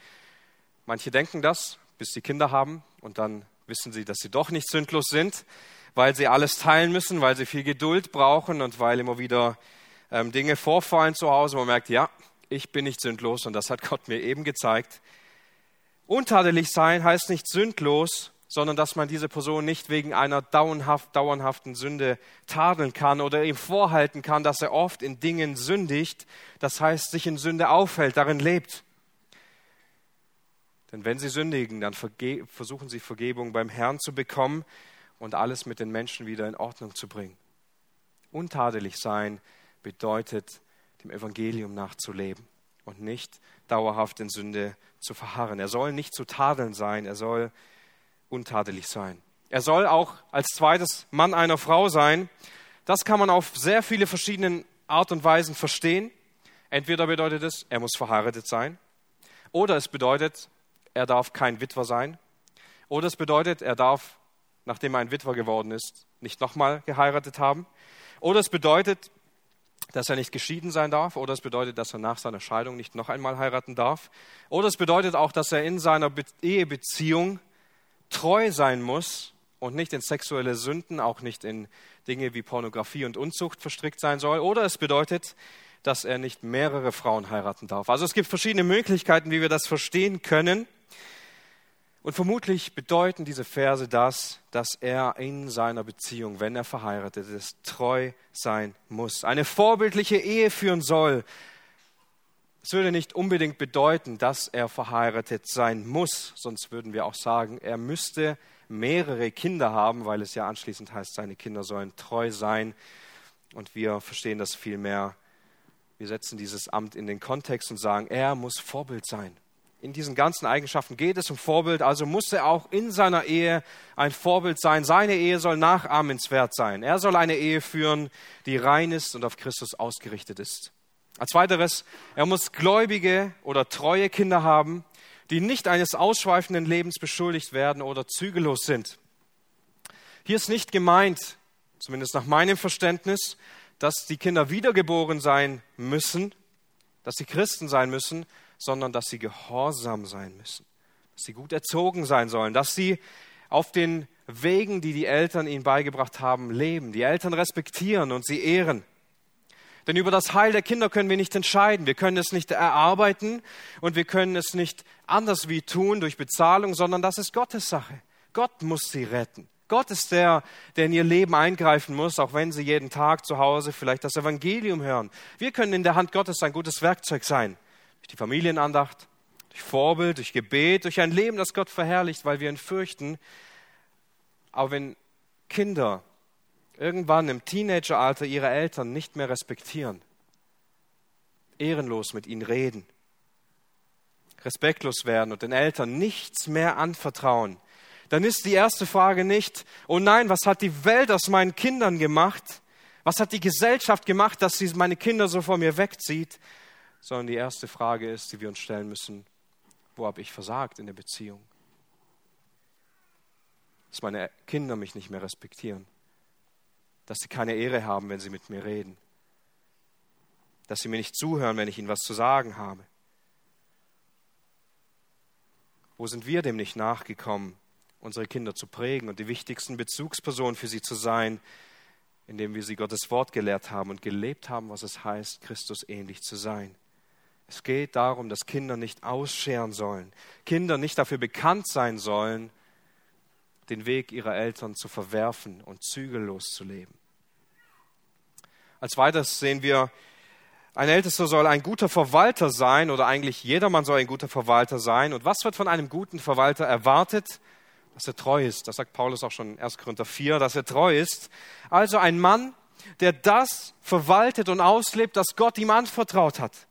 Manche denken das, bis sie Kinder haben und dann wissen sie, dass sie doch nicht sündlos sind, weil sie alles teilen müssen, weil sie viel Geduld brauchen und weil immer wieder ähm, Dinge vorfallen zu Hause. Man merkt, ja, ich bin nicht sündlos und das hat <laughs> Gott mir eben gezeigt. Untadelig sein heißt nicht sündlos, sondern dass man diese Person nicht wegen einer dauerhaft, dauerhaften Sünde tadeln kann oder ihm vorhalten kann, dass er oft in Dingen sündigt, das heißt sich in Sünde aufhält, darin lebt. Denn wenn sie sündigen, dann versuchen sie Vergebung beim Herrn zu bekommen und alles mit den Menschen wieder in Ordnung zu bringen. Untadelig sein bedeutet dem Evangelium nachzuleben und nicht dauerhaft in Sünde zu verharren. Er soll nicht zu tadeln sein, er soll untadelig sein. Er soll auch als zweites Mann einer Frau sein. Das kann man auf sehr viele verschiedene Art und Weisen verstehen. Entweder bedeutet es, er muss verheiratet sein, oder es bedeutet, er darf kein Witwer sein, oder es bedeutet, er darf, nachdem er ein Witwer geworden ist, nicht nochmal geheiratet haben, oder es bedeutet, dass er nicht geschieden sein darf, oder es bedeutet, dass er nach seiner Scheidung nicht noch einmal heiraten darf, oder es bedeutet auch, dass er in seiner Ehebeziehung treu sein muss und nicht in sexuelle Sünden, auch nicht in Dinge wie Pornografie und Unzucht verstrickt sein soll, oder es bedeutet, dass er nicht mehrere Frauen heiraten darf. Also es gibt verschiedene Möglichkeiten, wie wir das verstehen können. Und vermutlich bedeuten diese Verse das, dass er in seiner Beziehung, wenn er verheiratet ist, treu sein muss, eine vorbildliche Ehe führen soll. Es würde nicht unbedingt bedeuten, dass er verheiratet sein muss, sonst würden wir auch sagen, er müsste mehrere Kinder haben, weil es ja anschließend heißt, seine Kinder sollen treu sein. Und wir verstehen das vielmehr. Wir setzen dieses Amt in den Kontext und sagen, er muss Vorbild sein in diesen ganzen Eigenschaften geht es um Vorbild, also muss er auch in seiner Ehe ein Vorbild sein. Seine Ehe soll nachahmenswert sein. Er soll eine Ehe führen, die rein ist und auf Christus ausgerichtet ist. Als weiteres, er muss gläubige oder treue Kinder haben, die nicht eines ausschweifenden Lebens beschuldigt werden oder zügellos sind. Hier ist nicht gemeint, zumindest nach meinem Verständnis, dass die Kinder wiedergeboren sein müssen, dass sie Christen sein müssen, sondern dass sie gehorsam sein müssen, dass sie gut erzogen sein sollen, dass sie auf den Wegen, die die Eltern ihnen beigebracht haben, leben, die Eltern respektieren und sie ehren. Denn über das Heil der Kinder können wir nicht entscheiden. Wir können es nicht erarbeiten und wir können es nicht anders wie tun durch Bezahlung, sondern das ist Gottes Sache. Gott muss sie retten. Gott ist der, der in ihr Leben eingreifen muss, auch wenn sie jeden Tag zu Hause vielleicht das Evangelium hören. Wir können in der Hand Gottes ein gutes Werkzeug sein durch die Familienandacht, durch Vorbild, durch Gebet, durch ein Leben, das Gott verherrlicht, weil wir ihn fürchten. Aber wenn Kinder irgendwann im Teenageralter ihre Eltern nicht mehr respektieren, ehrenlos mit ihnen reden, respektlos werden und den Eltern nichts mehr anvertrauen, dann ist die erste Frage nicht, oh nein, was hat die Welt aus meinen Kindern gemacht? Was hat die Gesellschaft gemacht, dass sie meine Kinder so vor mir wegzieht? Sondern die erste Frage ist, die wir uns stellen müssen, wo habe ich versagt in der Beziehung? Dass meine Kinder mich nicht mehr respektieren, dass sie keine Ehre haben, wenn sie mit mir reden, dass sie mir nicht zuhören, wenn ich ihnen was zu sagen habe. Wo sind wir dem nicht nachgekommen, unsere Kinder zu prägen und die wichtigsten Bezugspersonen für sie zu sein, indem wir sie Gottes Wort gelehrt haben und gelebt haben, was es heißt, Christus ähnlich zu sein? Es geht darum, dass Kinder nicht ausscheren sollen, Kinder nicht dafür bekannt sein sollen, den Weg ihrer Eltern zu verwerfen und zügellos zu leben. Als weiteres sehen wir, ein Ältester soll ein guter Verwalter sein oder eigentlich jedermann soll ein guter Verwalter sein. Und was wird von einem guten Verwalter erwartet? Dass er treu ist. Das sagt Paulus auch schon in 1. Korinther 4, dass er treu ist. Also ein Mann, der das verwaltet und auslebt, das Gott ihm anvertraut hat.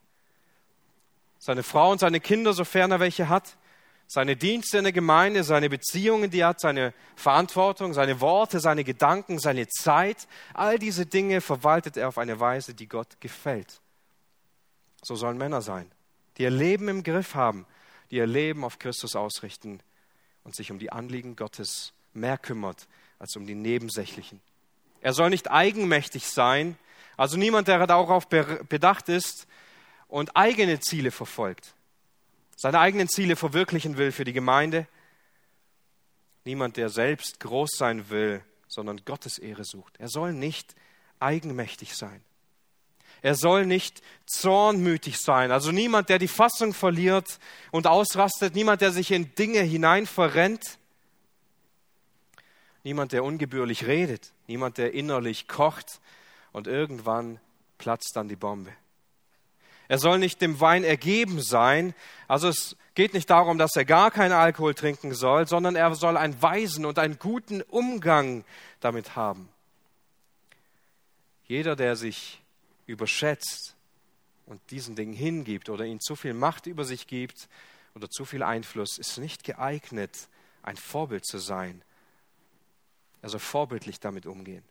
Seine Frau und seine Kinder, sofern er welche hat, seine Dienste in der Gemeinde, seine Beziehungen, die er hat, seine Verantwortung, seine Worte, seine Gedanken, seine Zeit, all diese Dinge verwaltet er auf eine Weise, die Gott gefällt. So sollen Männer sein, die ihr Leben im Griff haben, die ihr Leben auf Christus ausrichten und sich um die Anliegen Gottes mehr kümmert als um die nebensächlichen. Er soll nicht eigenmächtig sein, also niemand, der darauf bedacht ist und eigene Ziele verfolgt, seine eigenen Ziele verwirklichen will für die Gemeinde. Niemand, der selbst groß sein will, sondern Gottes Ehre sucht. Er soll nicht eigenmächtig sein. Er soll nicht zornmütig sein. Also niemand, der die Fassung verliert und ausrastet. Niemand, der sich in Dinge hinein verrennt. Niemand, der ungebührlich redet. Niemand, der innerlich kocht und irgendwann platzt dann die Bombe. Er soll nicht dem Wein ergeben sein. Also es geht nicht darum, dass er gar keinen Alkohol trinken soll, sondern er soll einen weisen und einen guten Umgang damit haben. Jeder, der sich überschätzt und diesen Dingen hingibt oder ihnen zu viel Macht über sich gibt oder zu viel Einfluss, ist nicht geeignet, ein Vorbild zu sein. Er soll vorbildlich damit umgehen,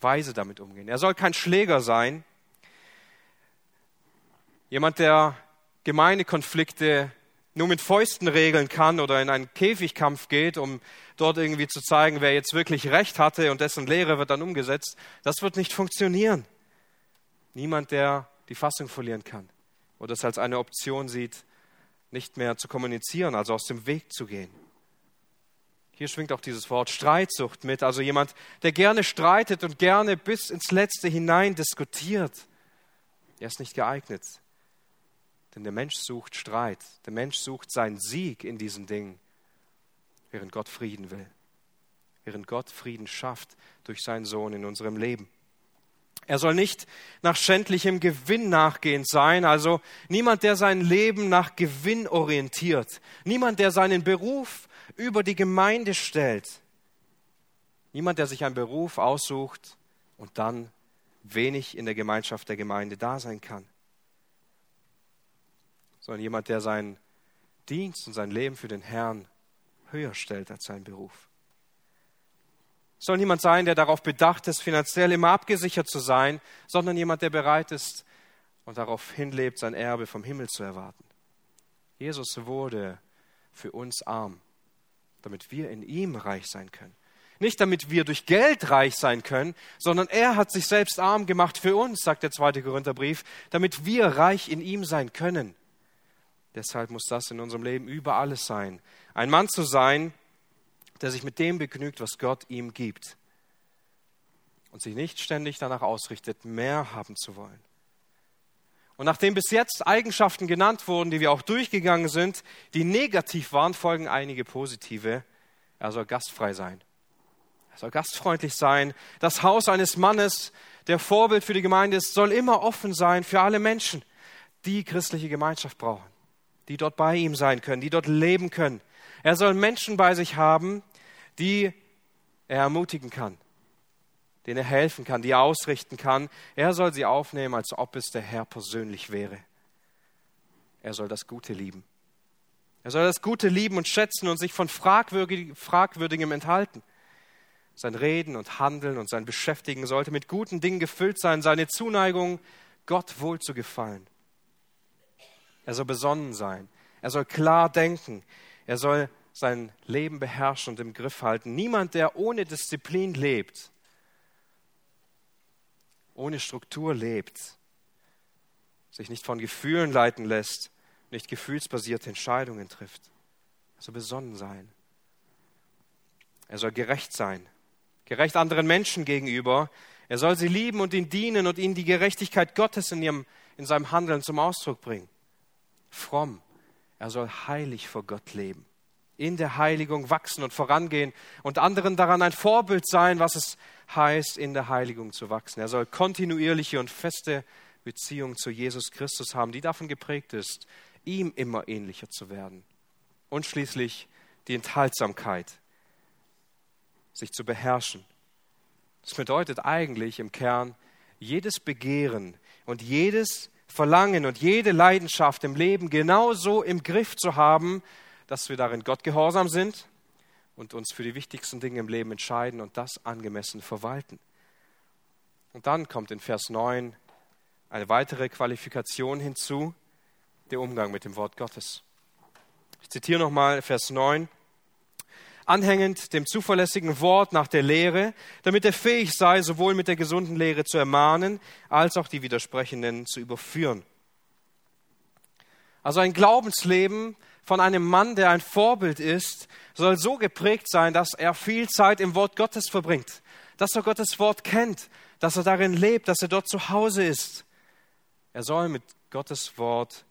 weise damit umgehen. Er soll kein Schläger sein, jemand, der Gemeindekonflikte nur mit Fäusten regeln kann oder in einen Käfigkampf geht, um dort irgendwie zu zeigen, wer jetzt wirklich Recht hatte und dessen Lehre wird dann umgesetzt, das wird nicht funktionieren. Niemand, der die Fassung verlieren kann oder es als eine Option sieht, nicht mehr zu kommunizieren, also aus dem Weg zu gehen. Hier schwingt auch dieses Wort Streitsucht mit, also jemand, der gerne streitet und gerne bis ins Letzte hinein diskutiert. Er ist nicht geeignet. Denn der Mensch sucht Streit. Der Mensch sucht seinen Sieg in diesen Dingen, während Gott Frieden will. Während Gott Frieden schafft durch seinen Sohn in unserem Leben. Er soll nicht nach schändlichem Gewinn nachgehend sein, also niemand, der sein Leben nach Gewinn orientiert, niemand, der seinen Beruf über die Gemeinde stellt, niemand, der sich einen Beruf aussucht und dann wenig in der Gemeinschaft der Gemeinde da sein kann, sondern jemand, der seinen Dienst und sein Leben für den Herrn höher stellt als seinen Beruf soll niemand sein, der darauf bedacht ist, finanziell immer abgesichert zu sein, sondern jemand, der bereit ist und darauf hinlebt, sein Erbe vom Himmel zu erwarten. Jesus wurde für uns arm, damit wir in ihm reich sein können. Nicht damit wir durch Geld reich sein können, sondern er hat sich selbst arm gemacht für uns, sagt der zweite Korintherbrief, damit wir reich in ihm sein können. Deshalb muss das in unserem Leben über alles sein. Ein Mann zu sein, der sich mit dem begnügt, was Gott ihm gibt und sich nicht ständig danach ausrichtet, mehr haben zu wollen. Und nachdem bis jetzt Eigenschaften genannt wurden, die wir auch durchgegangen sind, die negativ waren, folgen einige positive. Er soll gastfrei sein. Er soll gastfreundlich sein. Das Haus eines Mannes, der Vorbild für die Gemeinde ist, soll immer offen sein für alle Menschen, die christliche Gemeinschaft brauchen, die dort bei ihm sein können, die dort leben können. Er soll Menschen bei sich haben, die er ermutigen kann, denen er helfen kann, die er ausrichten kann. Er soll sie aufnehmen, als ob es der Herr persönlich wäre. Er soll das Gute lieben. Er soll das Gute lieben und schätzen und sich von Fragwürdigem enthalten. Sein Reden und Handeln und sein Beschäftigen sollte mit guten Dingen gefüllt sein, seine Zuneigung Gott wohl zu gefallen. Er soll besonnen sein. Er soll klar denken. Er soll sein Leben beherrschen und im Griff halten. Niemand, der ohne Disziplin lebt, ohne Struktur lebt, sich nicht von Gefühlen leiten lässt, nicht gefühlsbasierte Entscheidungen trifft. Er soll besonnen sein. Er soll gerecht sein, gerecht anderen Menschen gegenüber. Er soll sie lieben und ihnen dienen und ihnen die Gerechtigkeit Gottes in, ihrem, in seinem Handeln zum Ausdruck bringen. Fromm. Er soll heilig vor Gott leben. In der Heiligung wachsen und vorangehen und anderen daran ein Vorbild sein, was es heißt, in der Heiligung zu wachsen. Er soll kontinuierliche und feste Beziehung zu Jesus Christus haben, die davon geprägt ist, ihm immer ähnlicher zu werden. Und schließlich die Enthaltsamkeit, sich zu beherrschen. Das bedeutet eigentlich im Kern, jedes Begehren und jedes Verlangen und jede Leidenschaft im Leben genauso im Griff zu haben, dass wir darin Gott gehorsam sind und uns für die wichtigsten Dinge im Leben entscheiden und das angemessen verwalten. Und dann kommt in Vers 9 eine weitere Qualifikation hinzu, der Umgang mit dem Wort Gottes. Ich zitiere nochmal Vers 9 anhängend dem zuverlässigen Wort nach der Lehre, damit er fähig sei, sowohl mit der gesunden Lehre zu ermahnen, als auch die Widersprechenden zu überführen. Also ein Glaubensleben von einem Mann, der ein Vorbild ist, soll so geprägt sein, dass er viel Zeit im Wort Gottes verbringt, dass er Gottes Wort kennt, dass er darin lebt, dass er dort zu Hause ist. Er soll mit Gottes Wort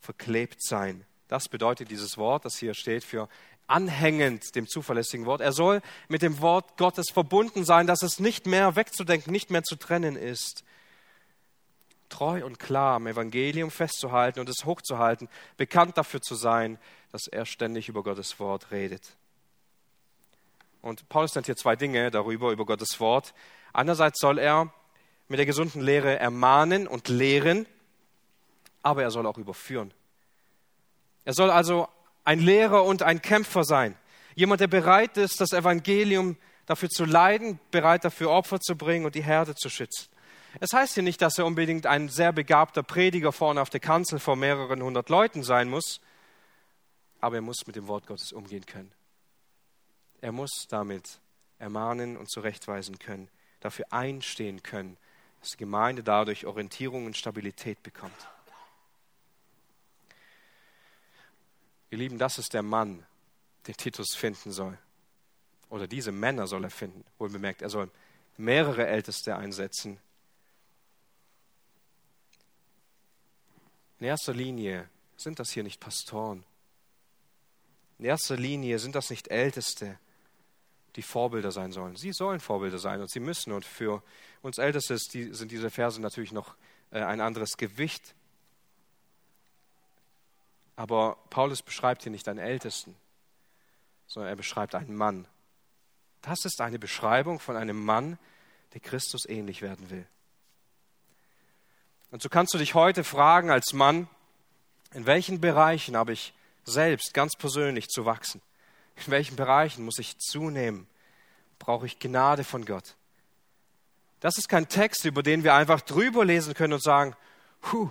verklebt sein. Das bedeutet dieses Wort, das hier steht für anhängend dem zuverlässigen Wort. Er soll mit dem Wort Gottes verbunden sein, dass es nicht mehr wegzudenken, nicht mehr zu trennen ist. Treu und klar am Evangelium festzuhalten und es hochzuhalten, bekannt dafür zu sein, dass er ständig über Gottes Wort redet. Und Paulus nennt hier zwei Dinge darüber, über Gottes Wort. Einerseits soll er mit der gesunden Lehre ermahnen und lehren, aber er soll auch überführen. Er soll also ein Lehrer und ein Kämpfer sein. Jemand, der bereit ist, das Evangelium dafür zu leiden, bereit dafür Opfer zu bringen und die Herde zu schützen. Es heißt hier nicht, dass er unbedingt ein sehr begabter Prediger vorne auf der Kanzel vor mehreren hundert Leuten sein muss, aber er muss mit dem Wort Gottes umgehen können. Er muss damit ermahnen und zurechtweisen können, dafür einstehen können, dass die Gemeinde dadurch Orientierung und Stabilität bekommt. Ihr Lieben, das ist der Mann, den Titus finden soll. Oder diese Männer soll er finden. Wohl bemerkt, er soll mehrere Älteste einsetzen. In erster Linie sind das hier nicht Pastoren. In erster Linie sind das nicht Älteste, die Vorbilder sein sollen. Sie sollen Vorbilder sein und sie müssen. Und für uns Älteste sind diese Verse natürlich noch äh, ein anderes Gewicht. Aber Paulus beschreibt hier nicht einen Ältesten, sondern er beschreibt einen Mann. Das ist eine Beschreibung von einem Mann, der Christus ähnlich werden will. Und so kannst du dich heute fragen als Mann, in welchen Bereichen habe ich selbst ganz persönlich zu wachsen? In welchen Bereichen muss ich zunehmen? Brauche ich Gnade von Gott? Das ist kein Text, über den wir einfach drüber lesen können und sagen, Huh,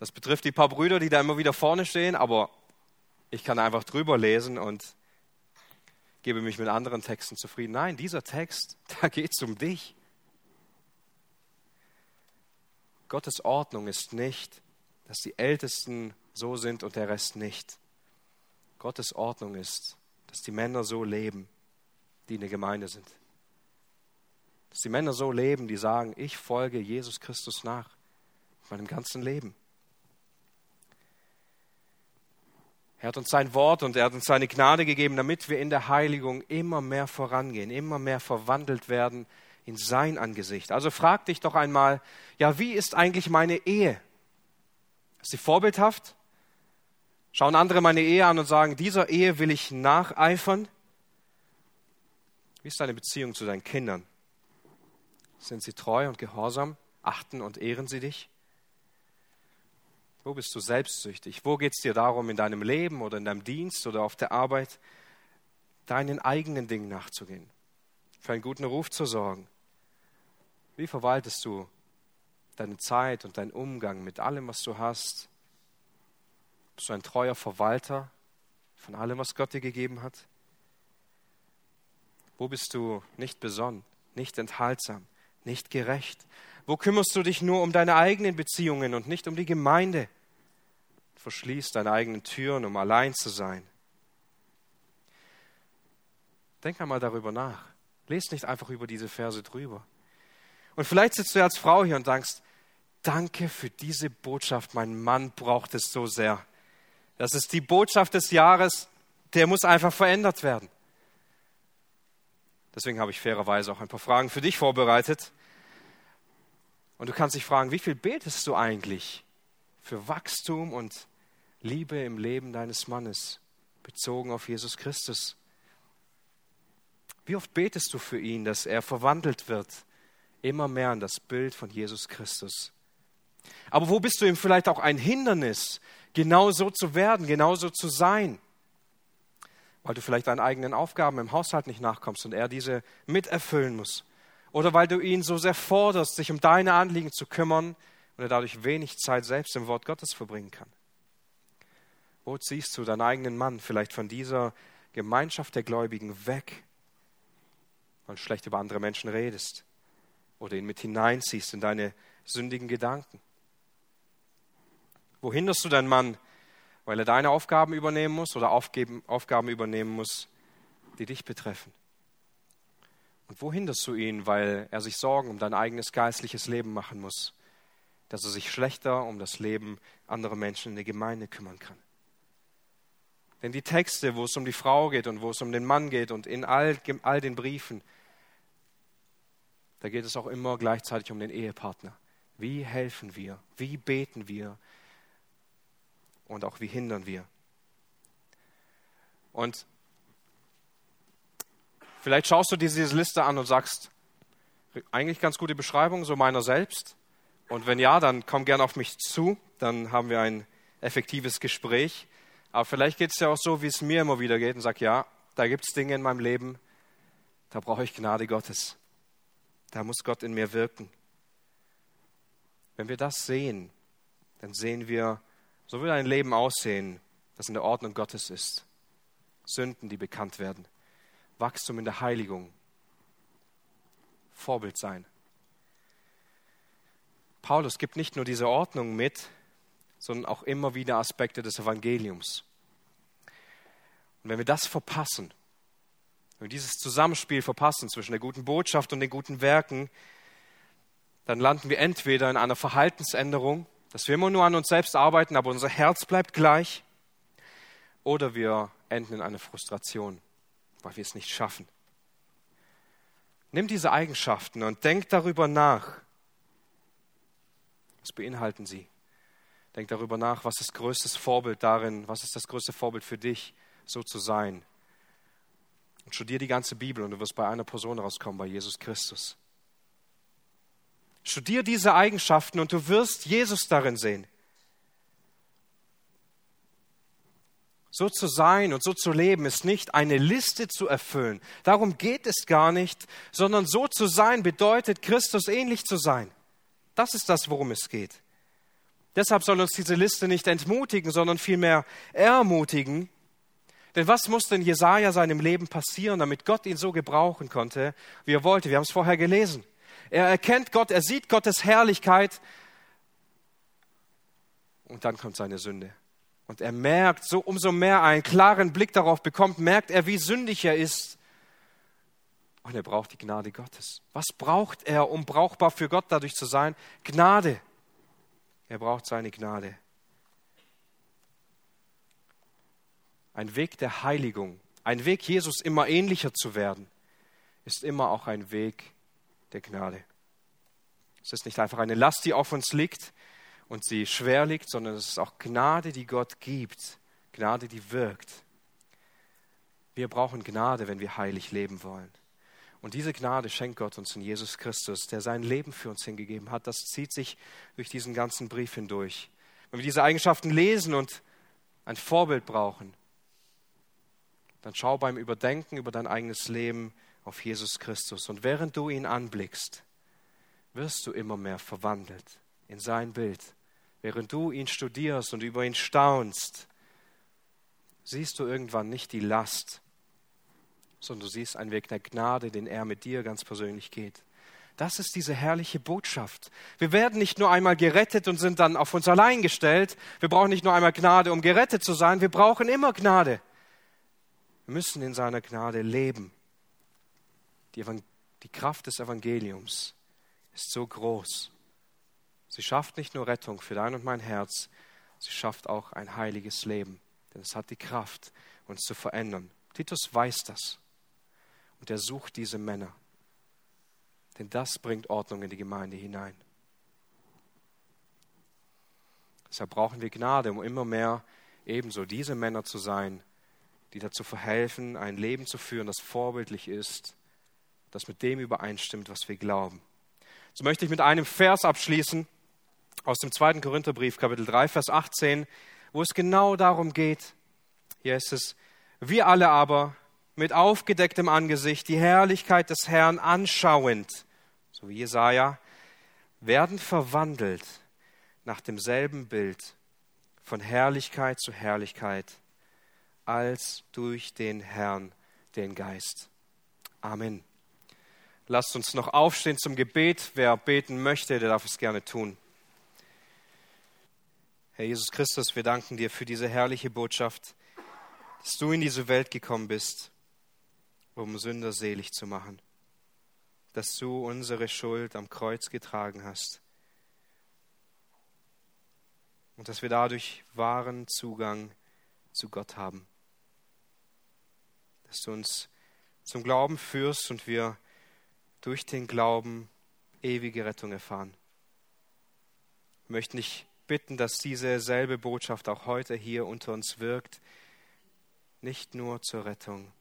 das betrifft die paar Brüder, die da immer wieder vorne stehen, aber ich kann einfach drüber lesen und gebe mich mit anderen Texten zufrieden. Nein, dieser Text, <laughs> da geht es um dich. Gottes Ordnung ist nicht, dass die Ältesten so sind und der Rest nicht. Gottes Ordnung ist, dass die Männer so leben, die in der Gemeinde sind. Dass die Männer so leben, die sagen, ich folge Jesus Christus nach, meinem ganzen Leben. Er hat uns sein Wort und er hat uns seine Gnade gegeben, damit wir in der Heiligung immer mehr vorangehen, immer mehr verwandelt werden in sein Angesicht. Also frag dich doch einmal, ja, wie ist eigentlich meine Ehe? Ist sie vorbildhaft? Schauen andere meine Ehe an und sagen, dieser Ehe will ich nacheifern? Wie ist deine Beziehung zu deinen Kindern? Sind sie treu und gehorsam? Achten und ehren sie dich? Wo bist du selbstsüchtig? Wo geht es dir darum, in deinem Leben oder in deinem Dienst oder auf der Arbeit deinen eigenen Dingen nachzugehen, für einen guten Ruf zu sorgen? Wie verwaltest du deine Zeit und deinen Umgang mit allem, was du hast? Bist du ein treuer Verwalter von allem, was Gott dir gegeben hat? Wo bist du nicht besonnen, nicht enthaltsam, nicht gerecht, wo kümmerst du dich nur um deine eigenen Beziehungen und nicht um die Gemeinde? Verschließt deine eigenen Türen, um allein zu sein. Denk einmal darüber nach. Lest nicht einfach über diese Verse drüber. Und vielleicht sitzt du als Frau hier und denkst, danke für diese Botschaft, mein Mann braucht es so sehr. Das ist die Botschaft des Jahres, der muss einfach verändert werden. Deswegen habe ich fairerweise auch ein paar Fragen für dich vorbereitet. Und du kannst dich fragen, wie viel betest du eigentlich für Wachstum und Liebe im Leben deines Mannes, bezogen auf Jesus Christus? Wie oft betest du für ihn, dass er verwandelt wird, immer mehr an das Bild von Jesus Christus? Aber wo bist du ihm vielleicht auch ein Hindernis, genau so zu werden, genau so zu sein? Weil du vielleicht deinen eigenen Aufgaben im Haushalt nicht nachkommst und er diese miterfüllen muss. Oder weil du ihn so sehr forderst, sich um deine Anliegen zu kümmern und er dadurch wenig Zeit selbst im Wort Gottes verbringen kann. Wo ziehst du deinen eigenen Mann vielleicht von dieser Gemeinschaft der Gläubigen weg, weil du schlecht über andere Menschen redest oder ihn mit hineinziehst in deine sündigen Gedanken? Wo hinderst du deinen Mann, weil er deine Aufgaben übernehmen muss oder Aufgaben übernehmen muss, die dich betreffen? Und wo hinderst du ihn, weil er sich Sorgen um dein eigenes geistliches Leben machen muss, dass er sich schlechter um das Leben anderer Menschen in der Gemeinde kümmern kann? Denn die Texte, wo es um die Frau geht und wo es um den Mann geht und in all, all den Briefen, da geht es auch immer gleichzeitig um den Ehepartner. Wie helfen wir? Wie beten wir? Und auch wie hindern wir? Und vielleicht schaust du dir diese Liste an und sagst, eigentlich ganz gute Beschreibung, so meiner selbst. Und wenn ja, dann komm gerne auf mich zu, dann haben wir ein effektives Gespräch. Aber vielleicht geht es ja auch so, wie es mir immer wieder geht und sag, ja, da gibt es Dinge in meinem Leben, da brauche ich Gnade Gottes. Da muss Gott in mir wirken. Wenn wir das sehen, dann sehen wir, so will ein Leben aussehen, das in der Ordnung Gottes ist. Sünden, die bekannt werden. Wachstum in der Heiligung. Vorbild sein. Paulus gibt nicht nur diese Ordnung mit, sondern auch immer wieder Aspekte des Evangeliums. Und wenn wir das verpassen, wenn wir dieses Zusammenspiel verpassen zwischen der guten Botschaft und den guten Werken, dann landen wir entweder in einer Verhaltensänderung, dass wir immer nur an uns selbst arbeiten, aber unser Herz bleibt gleich, oder wir enden in einer Frustration, weil wir es nicht schaffen. Nimm diese Eigenschaften und denk darüber nach. Was beinhalten sie? Denk darüber nach, was ist das größte Vorbild darin, was ist das größte Vorbild für dich, so zu sein. Und studier die ganze Bibel und du wirst bei einer Person rauskommen, bei Jesus Christus. Studier diese Eigenschaften und du wirst Jesus darin sehen. So zu sein und so zu leben ist nicht eine Liste zu erfüllen. Darum geht es gar nicht, sondern so zu sein bedeutet, Christus ähnlich zu sein. Das ist das, worum es geht. Deshalb soll uns diese Liste nicht entmutigen, sondern vielmehr ermutigen. Denn was muss denn Jesaja seinem Leben passieren, damit Gott ihn so gebrauchen konnte, wie er wollte? Wir haben es vorher gelesen. Er erkennt Gott, er sieht Gottes Herrlichkeit und dann kommt seine Sünde. Und er merkt, so umso mehr einen klaren Blick darauf bekommt, merkt er, wie sündig er ist. Und er braucht die Gnade Gottes. Was braucht er, um brauchbar für Gott dadurch zu sein? Gnade. Er braucht seine Gnade. Ein Weg der Heiligung, ein Weg, Jesus immer ähnlicher zu werden, ist immer auch ein Weg der Gnade. Es ist nicht einfach eine Last, die auf uns liegt und sie schwer liegt, sondern es ist auch Gnade, die Gott gibt, Gnade, die wirkt. Wir brauchen Gnade, wenn wir heilig leben wollen. Und diese Gnade schenkt Gott uns in Jesus Christus, der sein Leben für uns hingegeben hat. Das zieht sich durch diesen ganzen Brief hindurch. Wenn wir diese Eigenschaften lesen und ein Vorbild brauchen, dann schau beim Überdenken über dein eigenes Leben auf Jesus Christus. Und während du ihn anblickst, wirst du immer mehr verwandelt in sein Bild. Während du ihn studierst und über ihn staunst, siehst du irgendwann nicht die Last, sondern du siehst einen Weg der Gnade, den er mit dir ganz persönlich geht. Das ist diese herrliche Botschaft. Wir werden nicht nur einmal gerettet und sind dann auf uns allein gestellt. Wir brauchen nicht nur einmal Gnade, um gerettet zu sein. Wir brauchen immer Gnade. Wir müssen in seiner Gnade leben. Die, die Kraft des Evangeliums ist so groß. Sie schafft nicht nur Rettung für dein und mein Herz, sie schafft auch ein heiliges Leben Denn es hat die Kraft, uns zu verändern. Titus weiß das. Und er sucht diese Männer. Denn das bringt Ordnung in die Gemeinde hinein. Deshalb brauchen wir Gnade, um immer mehr ebenso diese Männer zu sein, die dazu verhelfen, ein Leben zu führen, das vorbildlich ist, das mit dem übereinstimmt, was wir glauben. So möchte ich mit einem Vers abschließen aus dem zweiten Korintherbrief, Kapitel 3, Vers 18, wo es genau darum geht. Hier ist es, wir alle aber mit aufgedecktem Angesicht die Herrlichkeit des Herrn anschauend, so wie Jesaja, werden verwandelt nach demselben Bild von Herrlichkeit zu Herrlichkeit als durch den Herrn, den Geist. Amen. Lasst uns noch aufstehen zum Gebet. Wer beten möchte, der darf es gerne tun. Herr Jesus Christus, wir danken dir für diese herrliche Botschaft, dass du in diese Welt gekommen bist, um Sünder selig zu machen, dass du unsere Schuld am Kreuz getragen hast. Und dass wir dadurch wahren Zugang zu Gott haben, dass du uns zum Glauben führst und wir durch den Glauben ewige Rettung erfahren. Ich möchte nicht bitten, dass diese selbe Botschaft auch heute hier unter uns wirkt, nicht nur zur Rettung,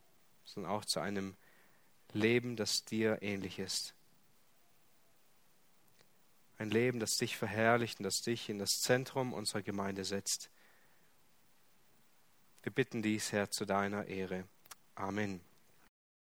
sondern auch zu einem Leben, das dir ähnlich ist. Ein Leben, das dich verherrlicht und das dich in das Zentrum unserer Gemeinde setzt. Wir bitten dies, Herr, zu deiner Ehre. Amen.